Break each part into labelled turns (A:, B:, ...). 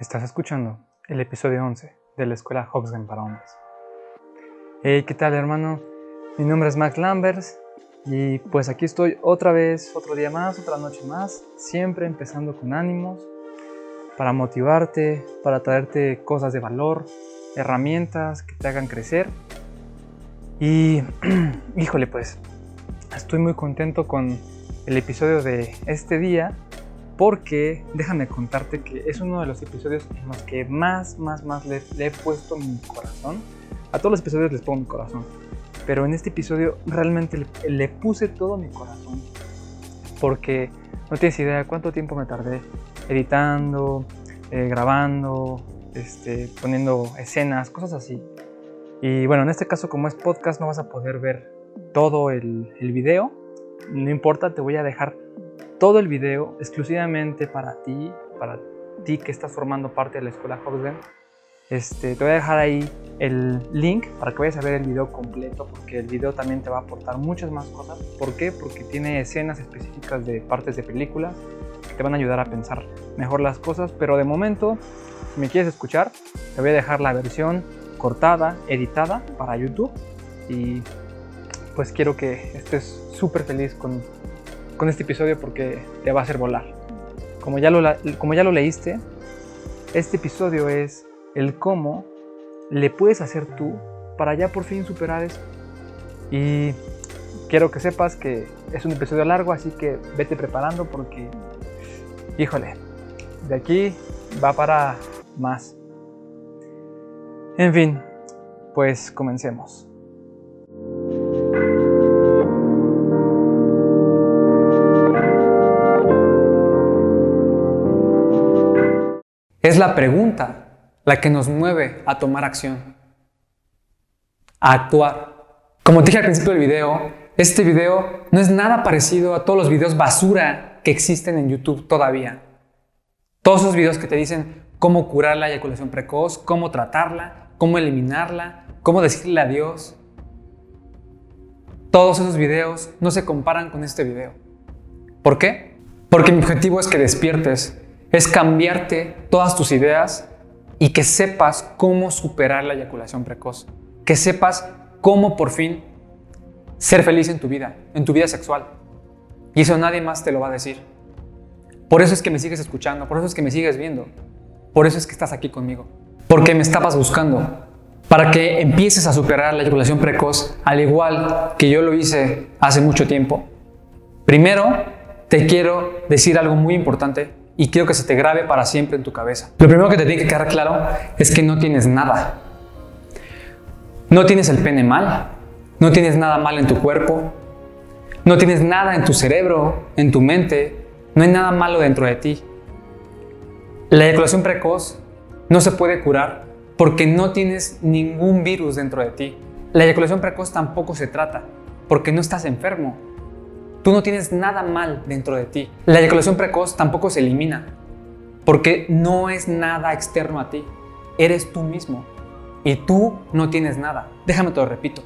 A: Estás escuchando el episodio 11 de la Escuela Hoxgen para Hombres. Hey, ¿qué tal hermano? Mi nombre es Mac Lambers y pues aquí estoy otra vez, otro día más, otra noche más, siempre empezando con ánimos para motivarte, para traerte cosas de valor, herramientas que te hagan crecer. Y híjole pues, estoy muy contento con el episodio de este día porque déjame contarte que es uno de los episodios en los que más, más, más le, he puesto mi corazón. A todos los episodios les pongo mi corazón, pero en este episodio realmente le, puse todo mi corazón porque no tienes idea cuánto tiempo me tardé editando, eh, grabando, este, poniendo escenas, cosas así. Y bueno, en este caso como es podcast no vas a poder ver todo el video. No importa, te voy a dejar todo el video exclusivamente para ti, para ti que estás formando parte de la escuela Hoxgen. Este, te voy a dejar ahí el link para que vayas a ver el video completo, porque el video también te va a aportar muchas más cosas. ¿Por qué? Porque tiene escenas específicas de partes de películas que te van a ayudar a pensar mejor las cosas. Pero de momento, si me quieres escuchar, te voy a dejar la versión cortada, editada para YouTube. Y pues quiero que estés súper feliz con con este episodio porque te va a hacer volar. Como ya lo, como ya lo leíste, este episodio es el cómo le puedes hacer tú para ya por fin superar eso. Y quiero que sepas que es un episodio largo, así que vete preparando porque, híjole, de aquí va para más. En fin, pues comencemos. Es la pregunta la que nos mueve a tomar acción, a actuar. Como dije al principio del video, este video no es nada parecido a todos los videos basura que existen en YouTube todavía. Todos esos videos que te dicen cómo curar la eyaculación precoz, cómo tratarla, cómo eliminarla, cómo decirle adiós. Todos esos videos no se comparan con este video. ¿Por qué? Porque mi objetivo es que despiertes es cambiarte todas tus ideas y que sepas cómo superar la eyaculación precoz, que sepas cómo por fin ser feliz en tu vida, en tu vida sexual. Y eso nadie más te lo va a decir. Por eso es que me sigues escuchando, por eso es que me sigues viendo, por eso es que estás aquí conmigo, porque me estabas buscando, para que empieces a superar la eyaculación precoz, al igual que yo lo hice hace mucho tiempo. Primero, te quiero decir algo muy importante y quiero que se te grabe para siempre en tu cabeza. Lo primero que te tiene que quedar claro es que no tienes nada. No tienes el pene mal, no tienes nada mal en tu cuerpo, no tienes nada en tu cerebro, en tu mente, no hay nada malo dentro de ti. La eyaculación precoz no se puede curar porque no tienes ningún virus dentro de ti. La eyaculación precoz tampoco se trata porque no estás enfermo, Tú no tienes nada mal dentro de ti. La eyaculación precoz tampoco se elimina, porque no es nada externo a ti. Eres tú mismo. Y tú no tienes nada. Déjame te lo repito.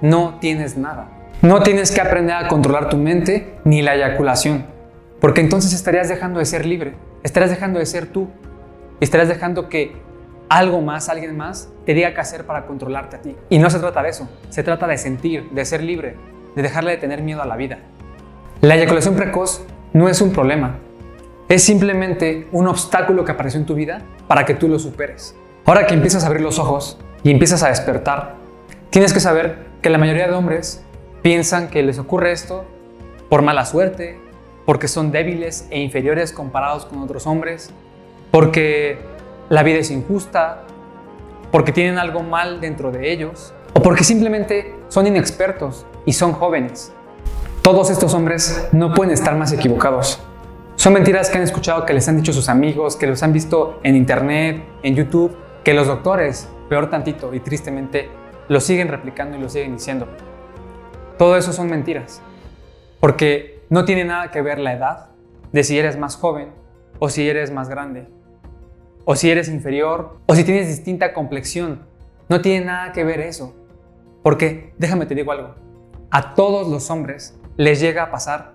A: No tienes nada. No tienes que aprender a controlar tu mente ni la eyaculación, porque entonces estarías dejando de ser libre, estarías dejando de ser tú, estarías dejando que algo más, alguien más, te diga qué hacer para controlarte a ti. Y no se trata de eso, se trata de sentir, de ser libre, de dejarle de tener miedo a la vida. La eyaculación precoz no es un problema, es simplemente un obstáculo que apareció en tu vida para que tú lo superes. Ahora que empiezas a abrir los ojos y empiezas a despertar, tienes que saber que la mayoría de hombres piensan que les ocurre esto por mala suerte, porque son débiles e inferiores comparados con otros hombres, porque la vida es injusta, porque tienen algo mal dentro de ellos, o porque simplemente son inexpertos y son jóvenes. Todos estos hombres no pueden estar más equivocados. Son mentiras que han escuchado que les han dicho sus amigos, que los han visto en internet, en YouTube, que los doctores, peor tantito y tristemente, lo siguen replicando y lo siguen diciendo. Todo eso son mentiras. Porque no tiene nada que ver la edad de si eres más joven o si eres más grande. O si eres inferior o si tienes distinta complexión. No tiene nada que ver eso. Porque, déjame te digo algo, a todos los hombres les llega a pasar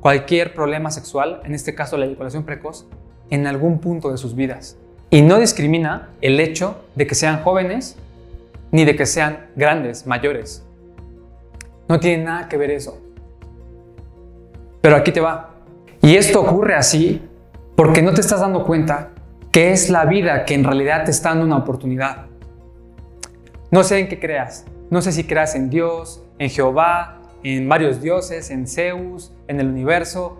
A: cualquier problema sexual, en este caso la eyaculación precoz, en algún punto de sus vidas. Y no discrimina el hecho de que sean jóvenes ni de que sean grandes, mayores. No tiene nada que ver eso. Pero aquí te va. Y esto ocurre así porque no te estás dando cuenta que es la vida que en realidad te está dando una oportunidad. No sé en qué creas. No sé si creas en Dios, en Jehová, en varios dioses, en Zeus, en el universo.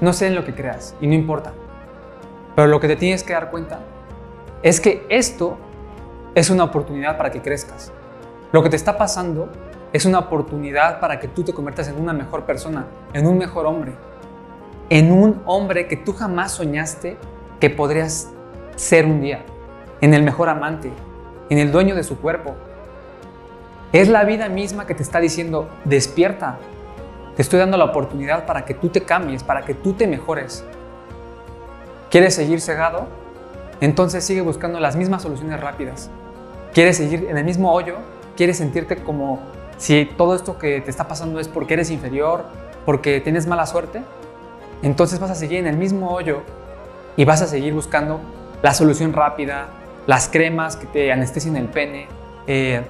A: No sé en lo que creas y no importa. Pero lo que te tienes que dar cuenta es que esto es una oportunidad para que crezcas. Lo que te está pasando es una oportunidad para que tú te conviertas en una mejor persona, en un mejor hombre, en un hombre que tú jamás soñaste que podrías ser un día, en el mejor amante, en el dueño de su cuerpo. Es la vida misma que te está diciendo, despierta, te estoy dando la oportunidad para que tú te cambies, para que tú te mejores. ¿Quieres seguir cegado? Entonces sigue buscando las mismas soluciones rápidas. ¿Quieres seguir en el mismo hoyo? ¿Quieres sentirte como si todo esto que te está pasando es porque eres inferior, porque tienes mala suerte? Entonces vas a seguir en el mismo hoyo y vas a seguir buscando la solución rápida, las cremas que te anestesien el pene, eh,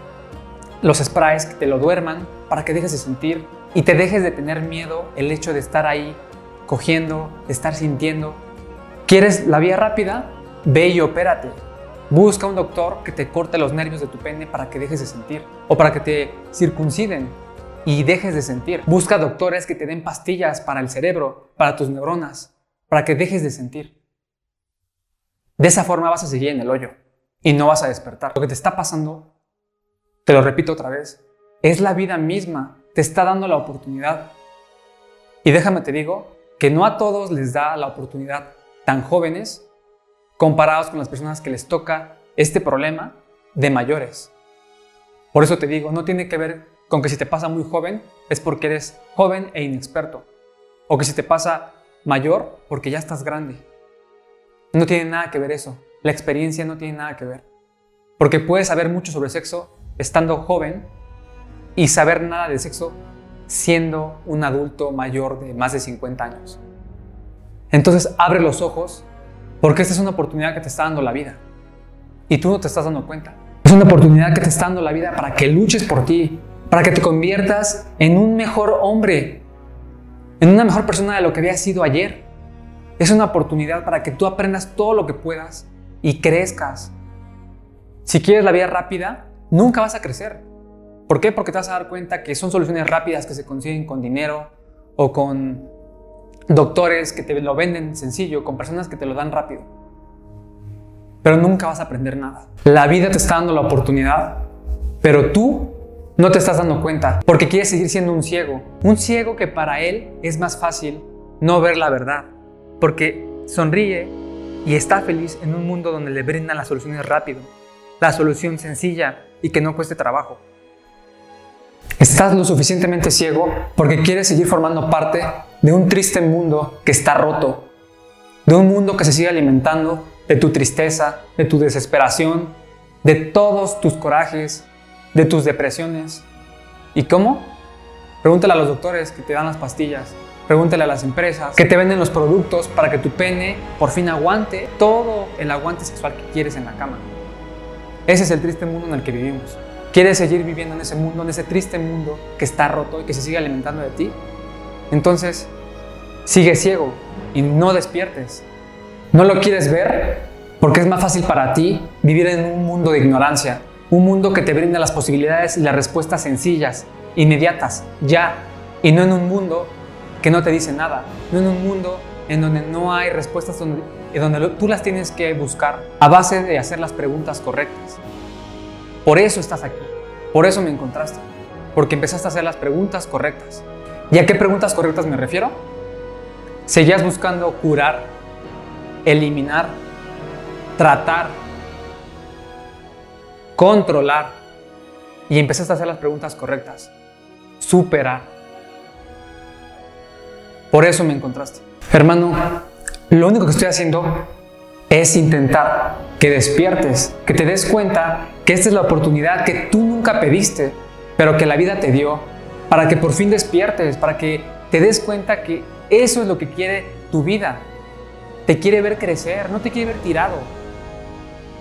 A: los sprays que te lo duerman para que dejes de sentir y te dejes de tener miedo el hecho de estar ahí cogiendo, de estar sintiendo. ¿Quieres la vía rápida? Ve y opérate. Busca un doctor que te corte los nervios de tu pene para que dejes de sentir o para que te circunciden y dejes de sentir. Busca doctores que te den pastillas para el cerebro, para tus neuronas, para que dejes de sentir. De esa forma vas a seguir en el hoyo y no vas a despertar. Lo que te está pasando, te lo repito otra vez, es la vida misma, te está dando la oportunidad. Y déjame te digo que no a todos les da la oportunidad tan jóvenes comparados con las personas que les toca este problema de mayores. Por eso te digo, no tiene que ver con que si te pasa muy joven es porque eres joven e inexperto, o que si te pasa mayor porque ya estás grande. No tiene nada que ver eso. La experiencia no tiene nada que ver. Porque puedes saber mucho sobre sexo estando joven y saber nada de sexo siendo un adulto mayor de más de 50 años. Entonces abre los ojos porque esta es una oportunidad que te está dando la vida. Y tú no te estás dando cuenta. Es una oportunidad que te está dando la vida para que luches por ti, para que te conviertas en un mejor hombre, en una mejor persona de lo que habías sido ayer. Es una oportunidad para que tú aprendas todo lo que puedas y crezcas. Si quieres la vida rápida, nunca vas a crecer. ¿Por qué? Porque te vas a dar cuenta que son soluciones rápidas que se consiguen con dinero o con doctores que te lo venden sencillo, con personas que te lo dan rápido. Pero nunca vas a aprender nada. La vida te está dando la oportunidad, pero tú no te estás dando cuenta porque quieres seguir siendo un ciego. Un ciego que para él es más fácil no ver la verdad, porque sonríe y está feliz en un mundo donde le brindan las soluciones rápido, la solución sencilla y que no cueste trabajo. Estás lo suficientemente ciego porque quieres seguir formando parte de un triste mundo que está roto, de un mundo que se sigue alimentando de tu tristeza, de tu desesperación, de todos tus corajes, de tus depresiones. ¿Y cómo? Pregúntale a los doctores que te dan las pastillas, pregúntale a las empresas que te venden los productos para que tu pene por fin aguante todo el aguante sexual que quieres en la cama. Ese es el triste mundo en el que vivimos. ¿Quieres seguir viviendo en ese mundo, en ese triste mundo que está roto y que se sigue alimentando de ti? Entonces, sigue ciego y no despiertes. No lo quieres ver porque es más fácil para ti vivir en un mundo de ignorancia, un mundo que te brinda las posibilidades y las respuestas sencillas, inmediatas, ya, y no en un mundo que no te dice nada, no en un mundo en donde no hay respuestas donde, donde tú las tienes que buscar a base de hacer las preguntas correctas. Por eso estás aquí, por eso me encontraste, porque empezaste a hacer las preguntas correctas. ¿Y a qué preguntas correctas me refiero? Seguías buscando curar, eliminar, tratar, controlar y empezaste a hacer las preguntas correctas. Superar. Por eso me encontraste. Hermano, lo único que estoy haciendo es intentar que despiertes, que te des cuenta que esta es la oportunidad que tú nunca pediste, pero que la vida te dio para que por fin despiertes, para que te des cuenta que eso es lo que quiere tu vida. Te quiere ver crecer, no te quiere ver tirado.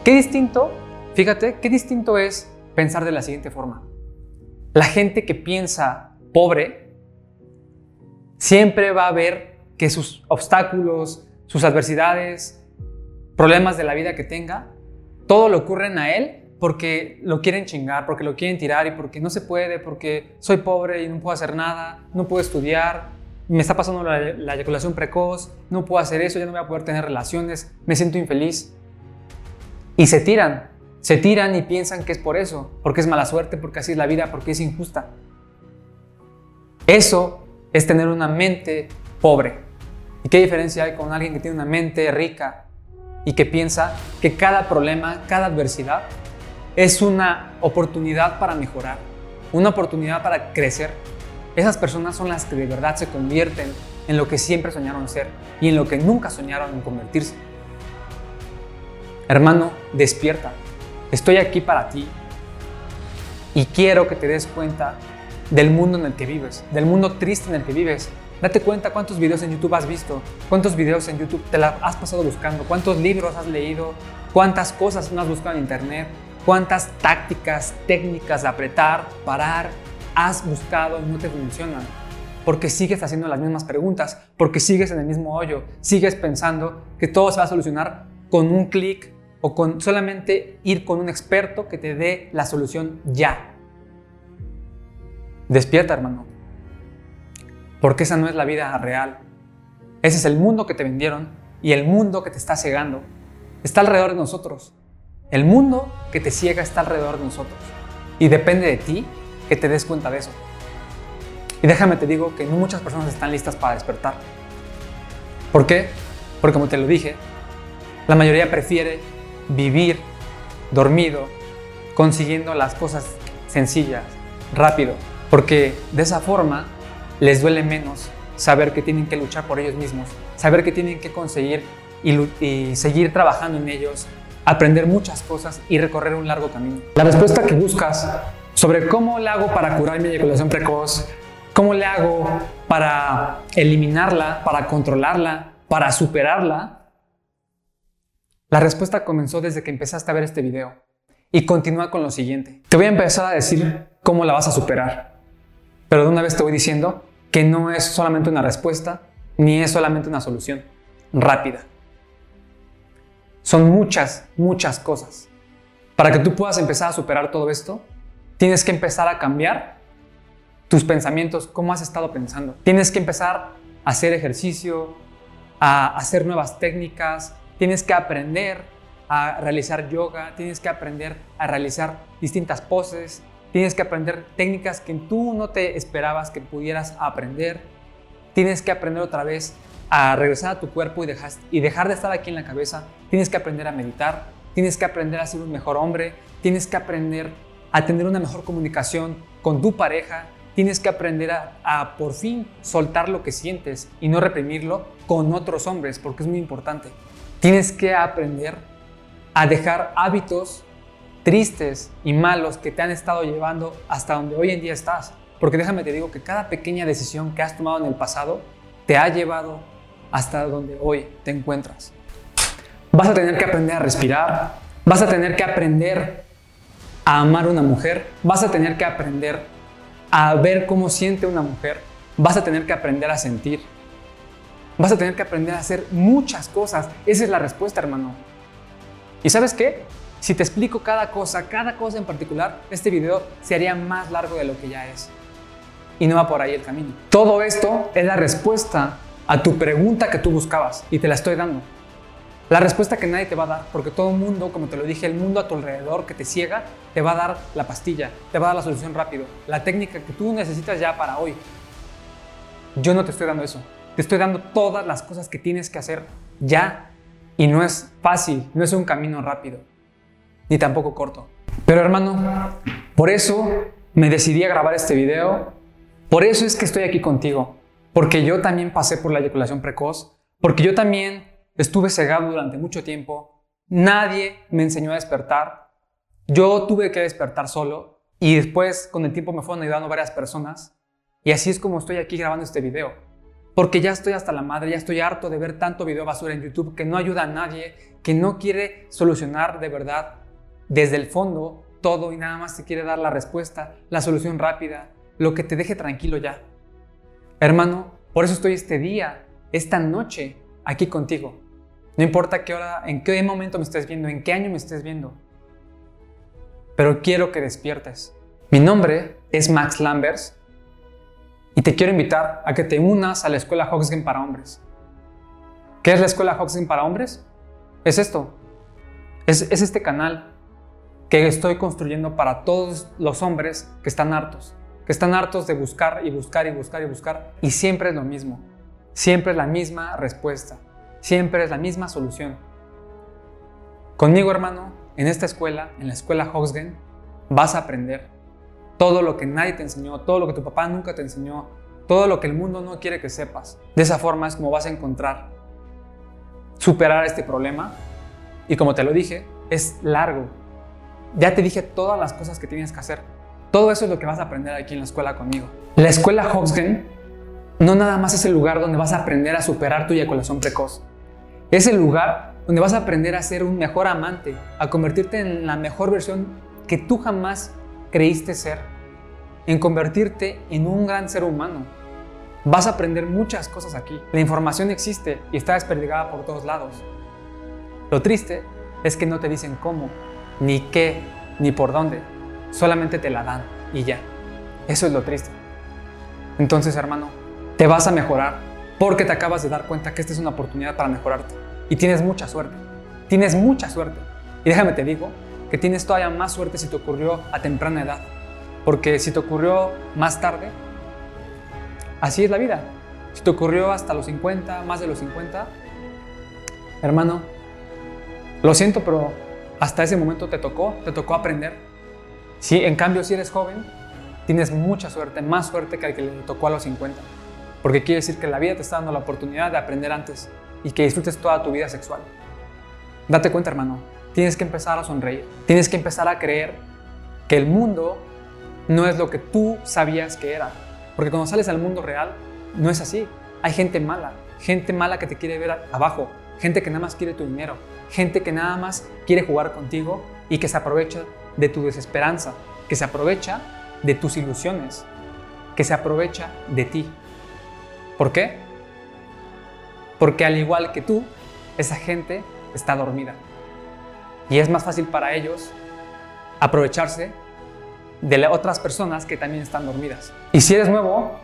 A: Qué distinto, fíjate, qué distinto es pensar de la siguiente forma. La gente que piensa pobre siempre va a ver que sus obstáculos, sus adversidades, problemas de la vida que tenga, todo le ocurren a él porque lo quieren chingar, porque lo quieren tirar y porque no se puede, porque soy pobre y no puedo hacer nada, no puedo estudiar, me está pasando la, eyaculación precoz, no puedo hacer eso, ya no voy a poder tener relaciones, me siento infeliz. Y se tiran, se tiran y piensan que es por eso, porque es mala suerte, porque así es la vida, porque es injusta. Eso es tener una mente pobre. ¿Y qué diferencia hay con alguien que tiene una mente rica y que piensa que cada problema, cada adversidad es una oportunidad para mejorar, una oportunidad para crecer? Esas personas son las que de verdad se convierten en lo que siempre soñaron ser y en lo que nunca soñaron en convertirse. Hermano, despierta. Estoy aquí para ti y quiero que te des cuenta del mundo en el que vives, del mundo triste en el que vives. Date cuenta cuántos videos en YouTube has visto, cuántos videos en YouTube te la has pasado buscando, cuántos libros has leído, cuántas cosas no has buscado en internet, cuántas tácticas, técnicas de apretar, parar, has buscado y no te funcionan. Porque sigues haciendo las mismas preguntas, porque sigues en el mismo hoyo, sigues pensando que todo se va a solucionar con un clic o con solamente ir con un experto que te dé la solución ya. Despierta, hermano. Porque esa no es la vida real. Ese es el mundo que te vendieron y el mundo que te está cegando. Está alrededor de nosotros. El mundo que te ciega está alrededor de nosotros. Y depende de ti que te des cuenta de eso. Y déjame te digo que muchas personas están listas para despertar. ¿Por qué? Porque como te lo dije, la mayoría prefiere vivir dormido, consiguiendo las cosas sencillas, rápido, porque de esa forma les duele menos saber que tienen que luchar por ellos mismos, saber que tienen que conseguir y, seguir trabajando en ellos, aprender muchas cosas y recorrer un largo camino. La respuesta que buscas sobre cómo le hago para curar mi eyaculación precoz, cómo le hago para eliminarla, para controlarla, para superarla, la respuesta comenzó desde que empezaste a ver este video y continúa con lo siguiente. Te voy a empezar a decir cómo la vas a superar, pero de una vez te voy diciendo que no es solamente una respuesta ni es solamente una solución rápida. Son muchas, muchas cosas. Para que tú puedas empezar a superar todo esto, tienes que empezar a cambiar tus pensamientos, cómo has estado pensando. Tienes que empezar a hacer ejercicio, a hacer nuevas técnicas, Tienes que aprender a realizar yoga, tienes que aprender a realizar distintas poses, tienes que aprender técnicas que tú no te esperabas que pudieras aprender. Tienes que aprender otra vez a regresar a tu cuerpo y dejar, y dejar de estar aquí en la cabeza. Tienes que aprender a meditar, tienes que aprender a ser un mejor hombre, tienes que aprender a tener una mejor comunicación con tu pareja, tienes que aprender a, a, por fin soltar lo que sientes y no reprimirlo con otros hombres, porque es muy importante. Tienes que aprender a dejar hábitos tristes y malos que te han estado llevando hasta donde hoy en día estás. Porque déjame te digo que cada pequeña decisión que has tomado en el pasado te ha llevado hasta donde hoy te encuentras. Vas a tener que aprender a respirar, vas a tener que aprender a amar a una mujer, vas a tener que aprender a ver cómo siente una mujer, vas a tener que aprender a sentir, Vas a tener que aprender a hacer muchas cosas. Esa es la respuesta, hermano. ¿Y sabes qué? Si te explico cada cosa, cada cosa en particular, este video se haría más largo de lo que ya es. Y no va por ahí el camino. Todo esto es la respuesta a tu pregunta que tú buscabas y te la estoy dando. La respuesta que nadie te va a dar, porque todo el mundo, como te lo dije, el mundo a tu alrededor que te ciega, te va a dar la pastilla, te va a dar la solución rápido, la técnica que tú necesitas ya para hoy. Yo no te estoy dando eso. Te estoy dando todas las cosas que tienes que hacer ya. Y no es fácil, no es un camino rápido, ni tampoco corto. Pero hermano, por eso me decidí a grabar este video. Por eso es que estoy aquí contigo. Porque yo también pasé por la eyaculación precoz. Porque yo también estuve cegado durante mucho tiempo. Nadie me enseñó a despertar. Yo tuve que despertar solo. Y después, con el tiempo, me fueron ayudando varias personas. Y así es como estoy aquí grabando este video porque ya estoy hasta la madre, ya estoy harto de ver tanto video basura en YouTube que no ayuda a nadie, que no quiere solucionar de verdad desde el fondo todo y nada más te quiere dar la respuesta, la solución rápida, lo que te deje tranquilo ya. Hermano, por eso estoy este día, esta noche, aquí contigo. No importa qué hora, en qué momento me estés viendo, en qué año me estés viendo. Pero quiero que despiertes. Mi nombre es Max Lambers y te quiero invitar a que te unas a la Escuela Hoxgen para Hombres. ¿Qué es la Escuela Hoxgen para Hombres? Es esto. Es, es este canal que estoy construyendo para todos los hombres que están hartos. Que están hartos de buscar y buscar y buscar y buscar. Y siempre es lo mismo. Siempre es la misma respuesta. Siempre es la misma solución. Conmigo, hermano, en esta escuela, en la escuela Hoxgen, vas a aprender todo lo que nadie te enseñó, todo lo que tu papá nunca te enseñó, todo lo que el mundo no quiere que sepas. De esa forma es como vas a encontrar superar este problema. Y como te lo dije, es largo. Ya te dije todas las cosas que tienes que hacer. Todo eso es lo que vas a aprender aquí en la escuela conmigo. La escuela Hoxgen no nada más es el lugar donde vas a aprender a superar tu eyaculación precoz. Es el lugar donde vas a aprender a ser un mejor amante, a convertirte en la mejor versión que tú jamás creíste ser, en convertirte en un gran ser humano. Vas a aprender muchas cosas aquí. La información existe y está desperdigada por todos lados. Lo triste es que no te dicen cómo, ni qué, ni por dónde. Solamente te la dan y ya. Eso es lo triste. Entonces, hermano, te vas a mejorar porque te acabas de dar cuenta que esta es una oportunidad para mejorarte. Y tienes mucha suerte. Tienes mucha suerte. Y déjame te digo que tienes todavía más suerte si te ocurrió a temprana edad. Porque si te ocurrió más tarde, así es la vida. Si te ocurrió hasta los 50, más de los 50, hermano, lo siento, pero hasta ese momento te tocó, te tocó aprender. Si en cambio si eres joven, tienes mucha suerte, más suerte que al que le tocó a los 50. Porque quiere decir que la vida te está dando la oportunidad de aprender antes y que disfrutes toda tu vida sexual. Date cuenta, hermano, tienes que empezar a sonreír. Tienes que empezar a creer que el mundo no es lo que tú sabías que era. Porque cuando sales al mundo real, no es así. Hay gente mala, gente mala que te quiere ver abajo, gente que nada más quiere tu dinero, gente que nada más quiere jugar contigo y que se aprovecha de tu desesperanza, que se aprovecha de tus ilusiones, que se aprovecha de ti. ¿Por qué? Porque al igual que tú, esa gente está dormida. Y es más fácil para ellos aprovecharse de otras personas que también están dormidas. Y si eres nuevo,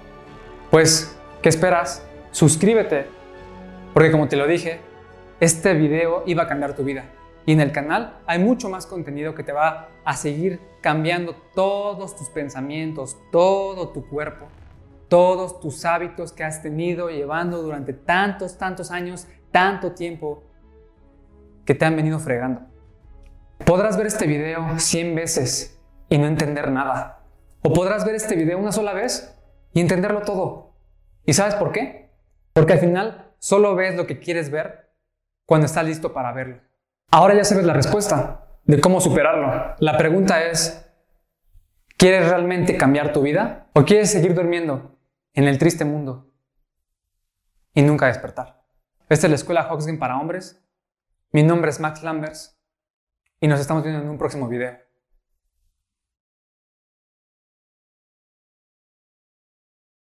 A: pues, ¿qué esperas? Suscríbete. Porque como te lo dije, este video iba a cambiar tu vida. Y en el canal hay mucho más contenido que te va a seguir cambiando todos tus pensamientos, todo tu cuerpo todos tus hábitos que has tenido llevando durante tantos, tantos años, tanto tiempo que te han venido fregando. Podrás ver este video 100 veces y no entender nada. O podrás ver este video una sola vez y entenderlo todo. ¿Y sabes por qué? Porque al final solo ves lo que quieres ver cuando estás listo para verlo. Ahora ya sabes la respuesta de cómo superarlo. La pregunta es, ¿quieres realmente cambiar tu vida? ¿O quieres seguir durmiendo en el triste mundo y nunca despertar. Esta es la Escuela Hoxgen para hombres. Mi nombre es Max Lambers y nos estamos viendo en un próximo video.